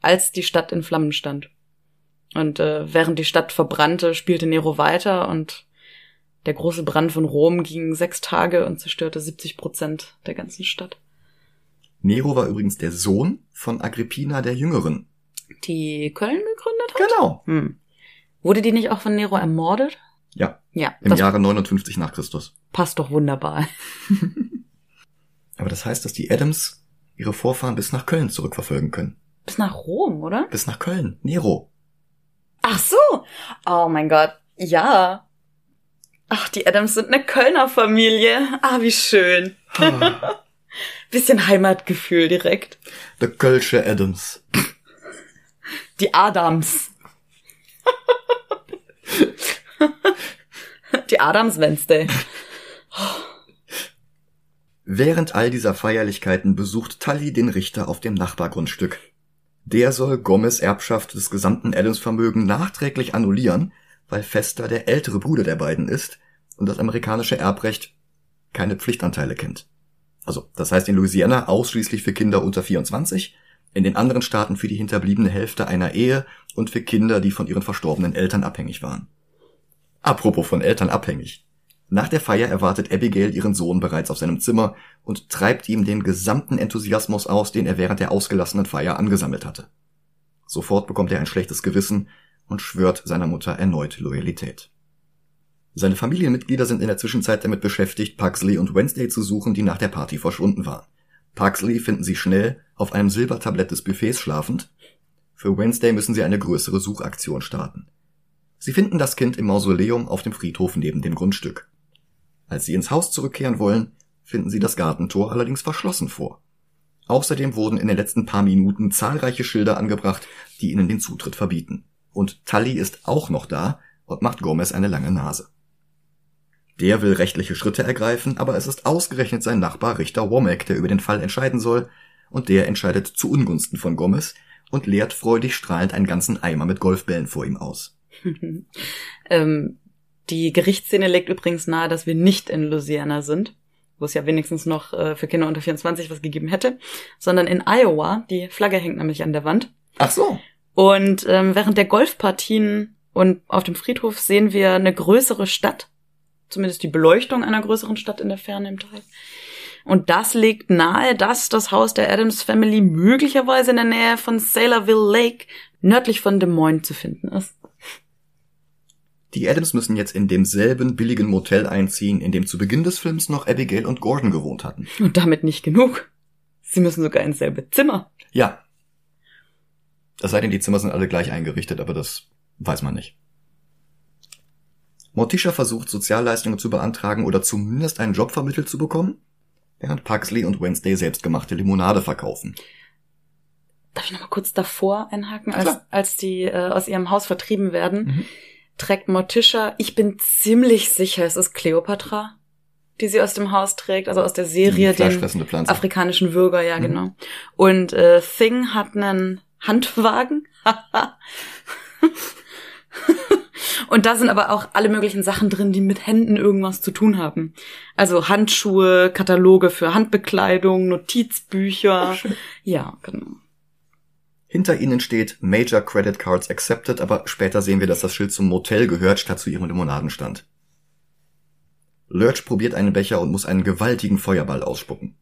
als die Stadt in Flammen stand. Und äh, während die Stadt verbrannte, spielte Nero weiter und der große Brand von Rom ging sechs Tage und zerstörte 70 Prozent der ganzen Stadt. Nero war übrigens der Sohn von Agrippina der Jüngeren, die Köln gegründet hat? Genau. Hm. Wurde die nicht auch von Nero ermordet? Ja. Ja. Im Jahre 59 nach Christus. Passt doch wunderbar. Aber das heißt, dass die Adams ihre Vorfahren bis nach Köln zurückverfolgen können. Bis nach Rom, oder? Bis nach Köln. Nero. Ach so. Oh mein Gott. Ja. Ach, die Adams sind eine Kölner Familie. Ah, wie schön. Bisschen Heimatgefühl direkt. The Kölsche Adams. Die Adams. Die Adams Wednesday. Während all dieser Feierlichkeiten besucht Tully den Richter auf dem Nachbargrundstück. Der soll Gomez Erbschaft des gesamten Adams-Vermögen nachträglich annullieren, weil Fester der ältere Bruder der beiden ist und das amerikanische Erbrecht keine Pflichtanteile kennt. Also, das heißt in Louisiana ausschließlich für Kinder unter 24 in den anderen Staaten für die hinterbliebene Hälfte einer Ehe und für Kinder, die von ihren verstorbenen Eltern abhängig waren. Apropos von Eltern abhängig. Nach der Feier erwartet Abigail ihren Sohn bereits auf seinem Zimmer und treibt ihm den gesamten Enthusiasmus aus, den er während der ausgelassenen Feier angesammelt hatte. Sofort bekommt er ein schlechtes Gewissen und schwört seiner Mutter erneut Loyalität. Seine Familienmitglieder sind in der Zwischenzeit damit beschäftigt, Pugsley und Wednesday zu suchen, die nach der Party verschwunden waren. Pugsley finden sie schnell auf einem Silbertablett des Buffets schlafend. Für Wednesday müssen sie eine größere Suchaktion starten. Sie finden das Kind im Mausoleum auf dem Friedhof neben dem Grundstück. Als sie ins Haus zurückkehren wollen, finden sie das Gartentor allerdings verschlossen vor. Außerdem wurden in den letzten paar Minuten zahlreiche Schilder angebracht, die ihnen den Zutritt verbieten. Und Tully ist auch noch da und macht Gomez eine lange Nase. Der will rechtliche Schritte ergreifen, aber es ist ausgerechnet sein Nachbar Richter Womack, der über den Fall entscheiden soll, und der entscheidet zu Ungunsten von Gomez und leert freudig strahlend einen ganzen Eimer mit Golfbällen vor ihm aus. ähm, die Gerichtsszene legt übrigens nahe, dass wir nicht in Louisiana sind wo es ja wenigstens noch äh, für Kinder unter 24 was gegeben hätte, sondern in Iowa. Die Flagge hängt nämlich an der Wand. Ach so. Und ähm, während der Golfpartien und auf dem Friedhof sehen wir eine größere Stadt, zumindest die Beleuchtung einer größeren Stadt in der Ferne im Teil. Und das legt nahe, dass das Haus der Adams Family möglicherweise in der Nähe von Sailorville Lake nördlich von Des Moines zu finden ist. Die Adams müssen jetzt in demselben billigen Motel einziehen, in dem zu Beginn des Films noch Abigail und Gordon gewohnt hatten. Und damit nicht genug. Sie müssen sogar ins selbe Zimmer. Ja. Es sei denn, die Zimmer sind alle gleich eingerichtet, aber das weiß man nicht. Morticia versucht, Sozialleistungen zu beantragen oder zumindest einen Job vermittelt zu bekommen, während Pugsley und Wednesday selbstgemachte Limonade verkaufen. Darf ich noch mal kurz davor einhaken, als, als die äh, aus ihrem Haus vertrieben werden? Mhm trägt Morticia, ich bin ziemlich sicher, es ist Cleopatra, die sie aus dem Haus trägt, also aus der Serie, den afrikanischen Würger, ja, mhm. genau. Und äh, Thing hat einen Handwagen. Und da sind aber auch alle möglichen Sachen drin, die mit Händen irgendwas zu tun haben. Also Handschuhe, Kataloge für Handbekleidung, Notizbücher. ja, genau. Hinter ihnen steht Major Credit Cards Accepted, aber später sehen wir, dass das Schild zum Motel gehört, statt zu ihrem Limonadenstand. Lurch probiert einen Becher und muss einen gewaltigen Feuerball ausspucken.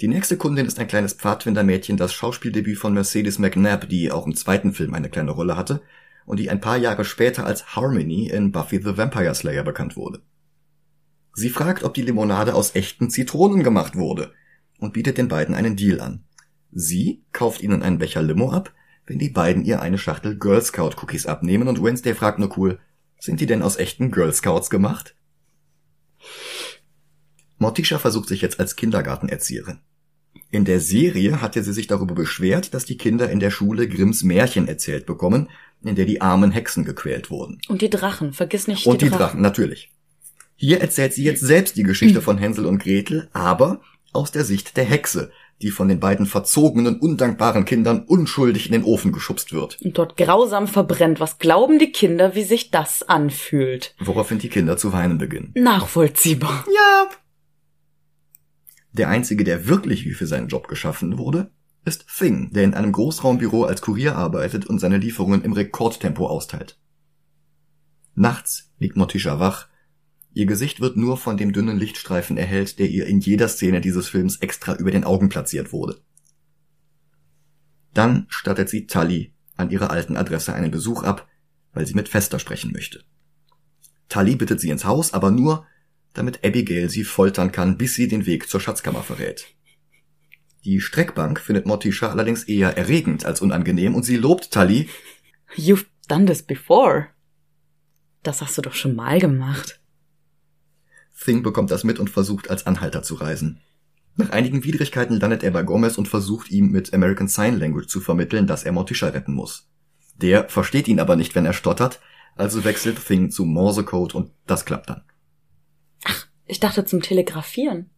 Die nächste Kundin ist ein kleines Pfadfindermädchen, das Schauspieldebüt von Mercedes McNabb, die auch im zweiten Film eine kleine Rolle hatte und die ein paar Jahre später als Harmony in Buffy the Vampire Slayer bekannt wurde. Sie fragt, ob die Limonade aus echten Zitronen gemacht wurde und bietet den beiden einen Deal an. Sie kauft ihnen einen Becher Limo ab, wenn die beiden ihr eine Schachtel Girl Scout Cookies abnehmen und Wednesday fragt nur cool, sind die denn aus echten Girl Scouts gemacht? Morticia versucht sich jetzt als Kindergartenerzieherin. In der Serie hatte sie sich darüber beschwert, dass die Kinder in der Schule Grimms Märchen erzählt bekommen, in der die armen Hexen gequält wurden. Und die Drachen, vergiss nicht die Drachen. Und die Drachen, natürlich. Hier erzählt sie jetzt selbst die Geschichte von Hänsel und Gretel, aber aus der Sicht der Hexe, die von den beiden verzogenen, undankbaren Kindern unschuldig in den Ofen geschubst wird. Und dort grausam verbrennt. Was glauben die Kinder, wie sich das anfühlt? Woraufhin die Kinder zu weinen beginnen. Nachvollziehbar. Ja. Der einzige, der wirklich wie für seinen Job geschaffen wurde, ist Thing, der in einem Großraumbüro als Kurier arbeitet und seine Lieferungen im Rekordtempo austeilt. Nachts liegt Morticia wach Ihr Gesicht wird nur von dem dünnen Lichtstreifen erhellt, der ihr in jeder Szene dieses Films extra über den Augen platziert wurde. Dann stattet sie Tully an ihrer alten Adresse einen Besuch ab, weil sie mit Fester sprechen möchte. Tully bittet sie ins Haus, aber nur, damit Abigail sie foltern kann, bis sie den Weg zur Schatzkammer verrät. Die Streckbank findet Morticia allerdings eher erregend als unangenehm und sie lobt Tully. You've done this before. Das hast du doch schon mal gemacht. Thing bekommt das mit und versucht als Anhalter zu reisen. Nach einigen Widrigkeiten landet er bei Gomez und versucht ihm mit American Sign Language zu vermitteln, dass er Morticia retten muss. Der versteht ihn aber nicht, wenn er stottert, also wechselt Thing zu Morsecode und das klappt dann. Ach, ich dachte zum Telegrafieren.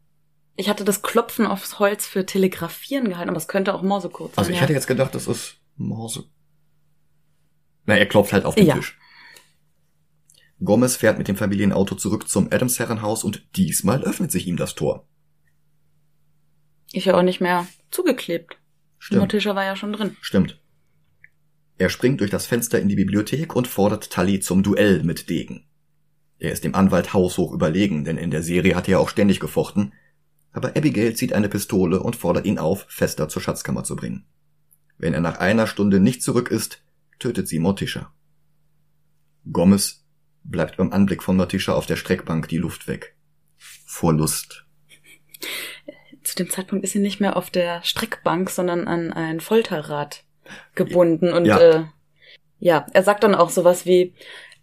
Ich hatte das Klopfen aufs Holz für Telegrafieren gehalten, aber es könnte auch Morsecode sein. Also ich ja. hätte jetzt gedacht, das ist Morse. Na, er klopft halt auf den ja. Tisch. Gomez fährt mit dem Familienauto zurück zum Adams Herrenhaus und diesmal öffnet sich ihm das Tor. Ist ja auch nicht mehr zugeklebt. Stimmt. Morticia war ja schon drin. Stimmt. Er springt durch das Fenster in die Bibliothek und fordert Tully zum Duell mit Degen. Er ist dem Anwalt haushoch überlegen, denn in der Serie hat er auch ständig gefochten. Aber Abigail zieht eine Pistole und fordert ihn auf, Fester zur Schatzkammer zu bringen. Wenn er nach einer Stunde nicht zurück ist, tötet sie Morticia. Gomez bleibt beim Anblick von Morticia auf der Streckbank die Luft weg. Vor Lust. Zu dem Zeitpunkt ist sie nicht mehr auf der Streckbank, sondern an ein Folterrad gebunden. Und ja. Äh, ja, er sagt dann auch sowas wie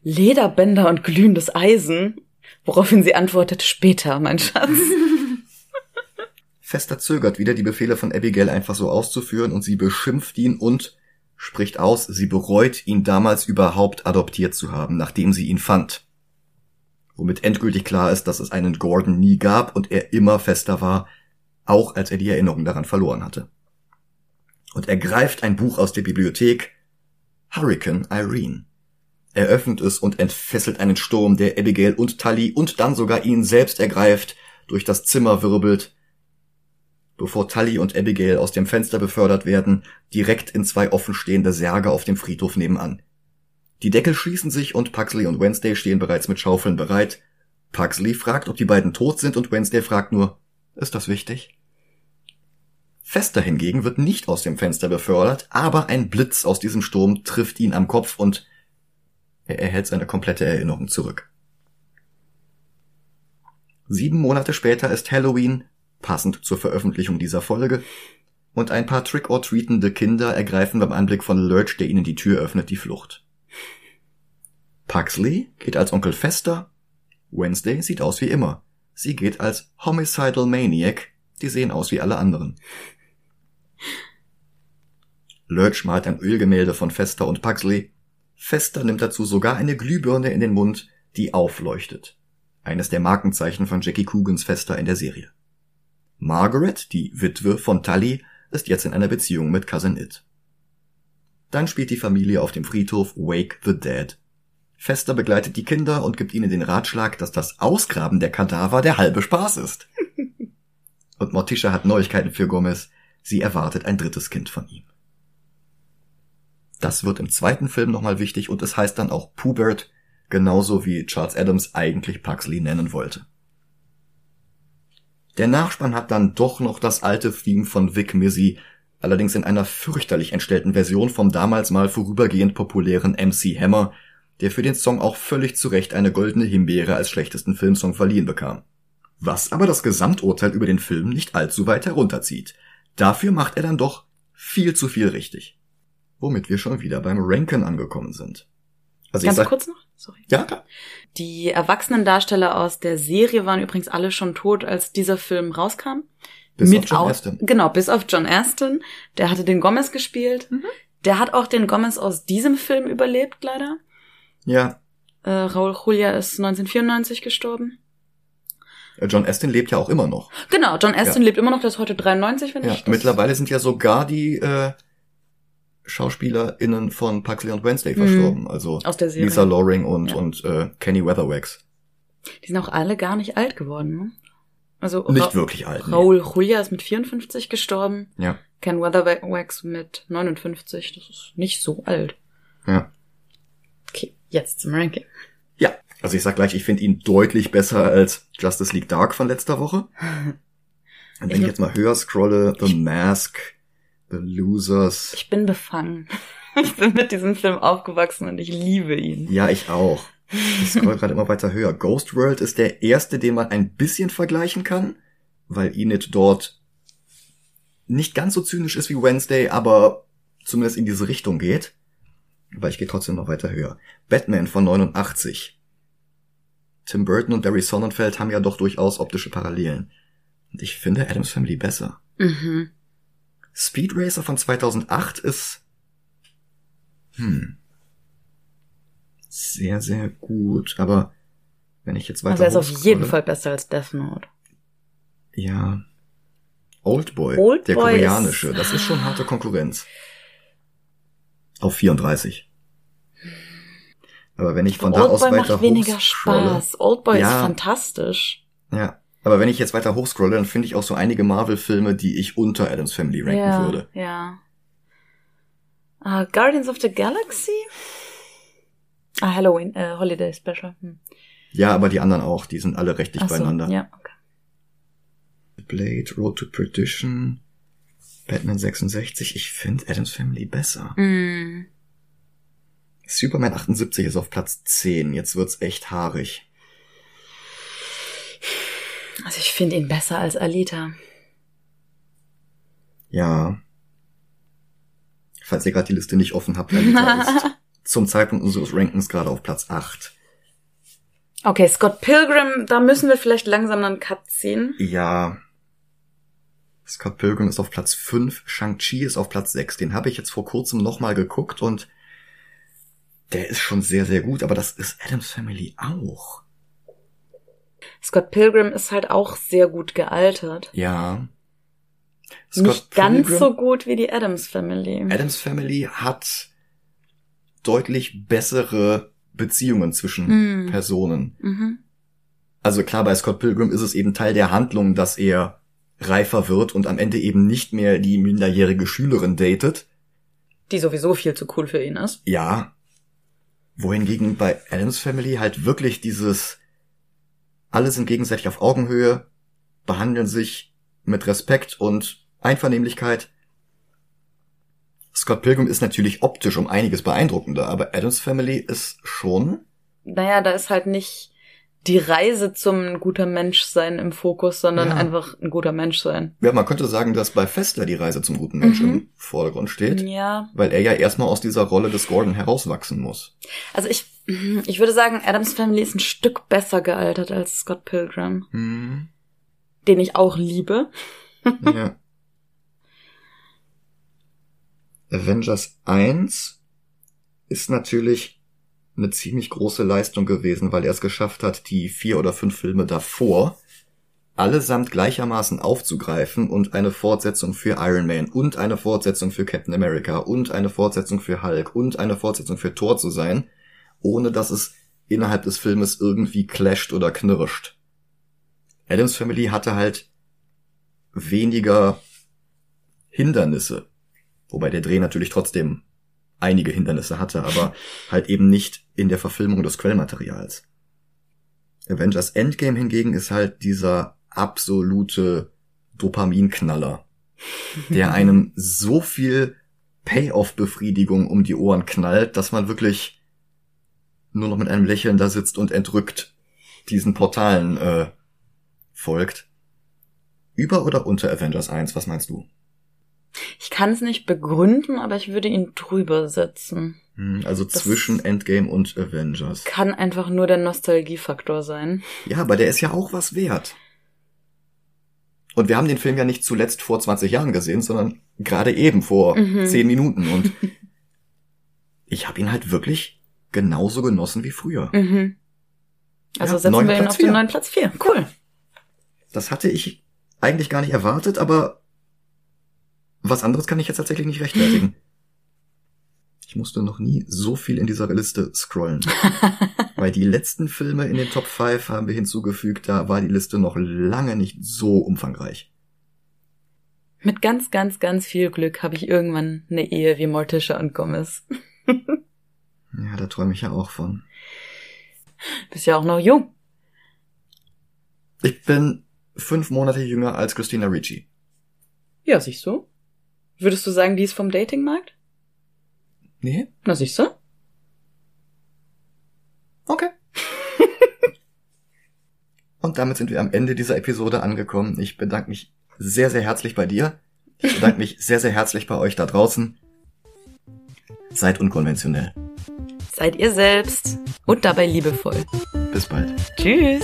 Lederbänder und glühendes Eisen, woraufhin sie antwortet, später, mein Schatz. Fester zögert wieder, die Befehle von Abigail einfach so auszuführen und sie beschimpft ihn und spricht aus, sie bereut, ihn damals überhaupt adoptiert zu haben, nachdem sie ihn fand. Womit endgültig klar ist, dass es einen Gordon nie gab und er immer fester war, auch als er die Erinnerung daran verloren hatte. Und er greift ein Buch aus der Bibliothek, Hurricane Irene. Er öffnet es und entfesselt einen Sturm, der Abigail und Tully und dann sogar ihn selbst ergreift, durch das Zimmer wirbelt, bevor Tully und Abigail aus dem Fenster befördert werden, direkt in zwei offenstehende Särge auf dem Friedhof nebenan. Die Deckel schließen sich und Pugsley und Wednesday stehen bereits mit Schaufeln bereit. Pugsley fragt, ob die beiden tot sind und Wednesday fragt nur, ist das wichtig? Fester hingegen wird nicht aus dem Fenster befördert, aber ein Blitz aus diesem Sturm trifft ihn am Kopf und er erhält seine komplette Erinnerung zurück. Sieben Monate später ist Halloween, passend zur Veröffentlichung dieser Folge, und ein paar trick-or-treatende Kinder ergreifen beim Anblick von Lurch, der ihnen die Tür öffnet, die Flucht. Pugsley geht als Onkel Fester, Wednesday sieht aus wie immer. Sie geht als Homicidal Maniac, die sehen aus wie alle anderen. Lurch malt ein Ölgemälde von Fester und Pugsley. Fester nimmt dazu sogar eine Glühbirne in den Mund, die aufleuchtet. Eines der Markenzeichen von Jackie Coogans Fester in der Serie. Margaret, die Witwe von Tully, ist jetzt in einer Beziehung mit Cousin It. Dann spielt die Familie auf dem Friedhof Wake the Dead. Fester begleitet die Kinder und gibt ihnen den Ratschlag, dass das Ausgraben der Kadaver der halbe Spaß ist. Und Morticia hat Neuigkeiten für Gomez. Sie erwartet ein drittes Kind von ihm. Das wird im zweiten Film nochmal wichtig und es heißt dann auch Pubert, genauso wie Charles Adams eigentlich Pugsley nennen wollte. Der Nachspann hat dann doch noch das alte Theme von Vic Mizzy, allerdings in einer fürchterlich entstellten Version vom damals mal vorübergehend populären MC Hammer, der für den Song auch völlig zu Recht eine goldene Himbeere als schlechtesten Filmsong verliehen bekam. Was aber das Gesamturteil über den Film nicht allzu weit herunterzieht. Dafür macht er dann doch viel zu viel richtig. Womit wir schon wieder beim Ranken angekommen sind. Also Ganz ich sag, kurz noch? Sorry. Ja, klar. Die erwachsenen Darsteller aus der Serie waren übrigens alle schon tot, als dieser Film rauskam. Bis Mit auf John Aston. Genau, bis auf John Aston. Der hatte den Gomez gespielt. Mhm. Der hat auch den Gomez aus diesem Film überlebt, leider. Ja. Äh, Raul Julia ist 1994 gestorben. John Aston lebt ja auch immer noch. Genau, John Aston ja. lebt immer noch, der ist heute 93, wenn ja, ich das Mittlerweile sind ja sogar die äh, SchauspielerInnen von Pugsley und Wednesday mhm. verstorben. Also Aus der Serie. Lisa Loring und, ja. und äh, Kenny Weatherwax. Die sind auch alle gar nicht alt geworden, ne? Also nicht Ra wirklich alt. Raul nee. Julia ist mit 54 gestorben. Ja. Ken Weatherwax mit 59. Das ist nicht so alt. Ja. Okay, jetzt zum Ranking. Ja, also ich sag gleich, ich finde ihn deutlich besser als Justice League Dark von letzter Woche. Und wenn ich, ich jetzt mal höher scrolle, The Mask, The Losers. Ich bin befangen. Ich bin mit diesem Film aufgewachsen und ich liebe ihn. Ja, ich auch. Ich scroll gerade immer weiter höher. Ghost World ist der erste, den man ein bisschen vergleichen kann, weil Enid dort nicht ganz so zynisch ist wie Wednesday, aber zumindest in diese Richtung geht. Aber ich gehe trotzdem noch weiter höher. Batman von 89. Tim Burton und Barry Sonnenfeld haben ja doch durchaus optische Parallelen. Und ich finde Adams Family besser. Mhm. Speed Racer von 2008 ist hm, sehr, sehr gut. Aber wenn ich jetzt weiter. Also er ist auf jeden Fall besser als Death Note. Ja. Oldboy, Old der koreanische, das ist schon harte Konkurrenz. Auf 34. Aber wenn ich von da aus weiter macht weniger Spaß. Oldboy ja, ist fantastisch. Ja. Aber wenn ich jetzt weiter hochscrolle, dann finde ich auch so einige Marvel-Filme, die ich unter Adams Family ranken ja, würde. Ja. Uh, Guardians of the Galaxy? Ah, Halloween, äh, Holiday Special. Hm. Ja, aber die anderen auch, die sind alle recht dicht so, beieinander. Ja, okay. Blade, Road to Perdition, Batman 66. Ich finde Adams Family besser. Mm. Superman 78 ist auf Platz 10. Jetzt wird's echt haarig. Also ich finde ihn besser als Alita. Ja. Falls ihr gerade die Liste nicht offen habt, Alita ist zum Zeitpunkt unseres Rankings gerade auf Platz 8. Okay, Scott Pilgrim, da müssen wir vielleicht langsam einen Cut ziehen. Ja. Scott Pilgrim ist auf Platz 5, Shang-Chi ist auf Platz 6. Den habe ich jetzt vor kurzem nochmal geguckt und der ist schon sehr, sehr gut, aber das ist Adams Family auch. Scott Pilgrim ist halt auch sehr gut gealtert. Ja. Scott Nicht ganz Pilgrim, so gut wie die Adams Family. Adams Family hat deutlich bessere Beziehungen zwischen mm. Personen. Mhm. Also klar, bei Scott Pilgrim ist es eben Teil der Handlung, dass er reifer wird und am Ende eben nicht mehr die minderjährige Schülerin datet. Die sowieso viel zu cool für ihn ist. Ja. Wohingegen bei Adams Family halt wirklich dieses alle sind gegenseitig auf Augenhöhe, behandeln sich mit Respekt und Einvernehmlichkeit. Scott Pilgrim ist natürlich optisch um einiges beeindruckender, aber Adams Family ist schon. Naja, da ist halt nicht die Reise zum guter Mensch sein im Fokus, sondern ja. einfach ein guter Mensch sein. Ja, man könnte sagen, dass bei Fester die Reise zum guten Mensch mhm. im Vordergrund steht. Ja. Weil er ja erstmal aus dieser Rolle des Gordon herauswachsen muss. Also ich, ich würde sagen, Adams Family ist ein Stück besser gealtert als Scott Pilgrim. Mhm. Den ich auch liebe. ja. Avengers 1 ist natürlich eine ziemlich große Leistung gewesen, weil er es geschafft hat, die vier oder fünf Filme davor allesamt gleichermaßen aufzugreifen und eine Fortsetzung für Iron Man und eine Fortsetzung für Captain America und eine Fortsetzung für Hulk und eine Fortsetzung für Thor zu sein, ohne dass es innerhalb des Filmes irgendwie clasht oder knirscht. Adams Family hatte halt weniger Hindernisse, wobei der Dreh natürlich trotzdem einige Hindernisse hatte, aber halt eben nicht in der Verfilmung des Quellmaterials. Avengers Endgame hingegen ist halt dieser absolute Dopaminknaller, der einem so viel Payoff-Befriedigung um die Ohren knallt, dass man wirklich nur noch mit einem Lächeln da sitzt und entrückt diesen Portalen äh, folgt. Über oder unter Avengers 1, was meinst du? Ich kann es nicht begründen, aber ich würde ihn drüber setzen. Hm, also das zwischen Endgame und Avengers. Kann einfach nur der Nostalgiefaktor sein. Ja, aber der ist ja auch was wert. Und wir haben den Film ja nicht zuletzt vor 20 Jahren gesehen, sondern gerade eben vor mhm. 10 Minuten. Und ich habe ihn halt wirklich genauso genossen wie früher. Mhm. Also ja, setzen wir ihn Platz auf vier. den neuen Platz 4. Cool. Das hatte ich eigentlich gar nicht erwartet, aber was anderes kann ich jetzt tatsächlich nicht rechtfertigen. Ich musste noch nie so viel in dieser Liste scrollen. Weil die letzten Filme in den Top 5 haben wir hinzugefügt, da war die Liste noch lange nicht so umfangreich. Mit ganz, ganz, ganz viel Glück habe ich irgendwann eine Ehe wie Morticia und Gomez. ja, da träume ich ja auch von. Bist ja auch noch jung. Ich bin fünf Monate jünger als Christina Ricci. Ja, siehst du? Würdest du sagen, die ist vom Datingmarkt? Nee. Na, siehst du? Okay. Und damit sind wir am Ende dieser Episode angekommen. Ich bedanke mich sehr, sehr herzlich bei dir. Ich bedanke mich sehr, sehr herzlich bei euch da draußen. Seid unkonventionell. Seid ihr selbst und dabei liebevoll. Bis bald. Tschüss.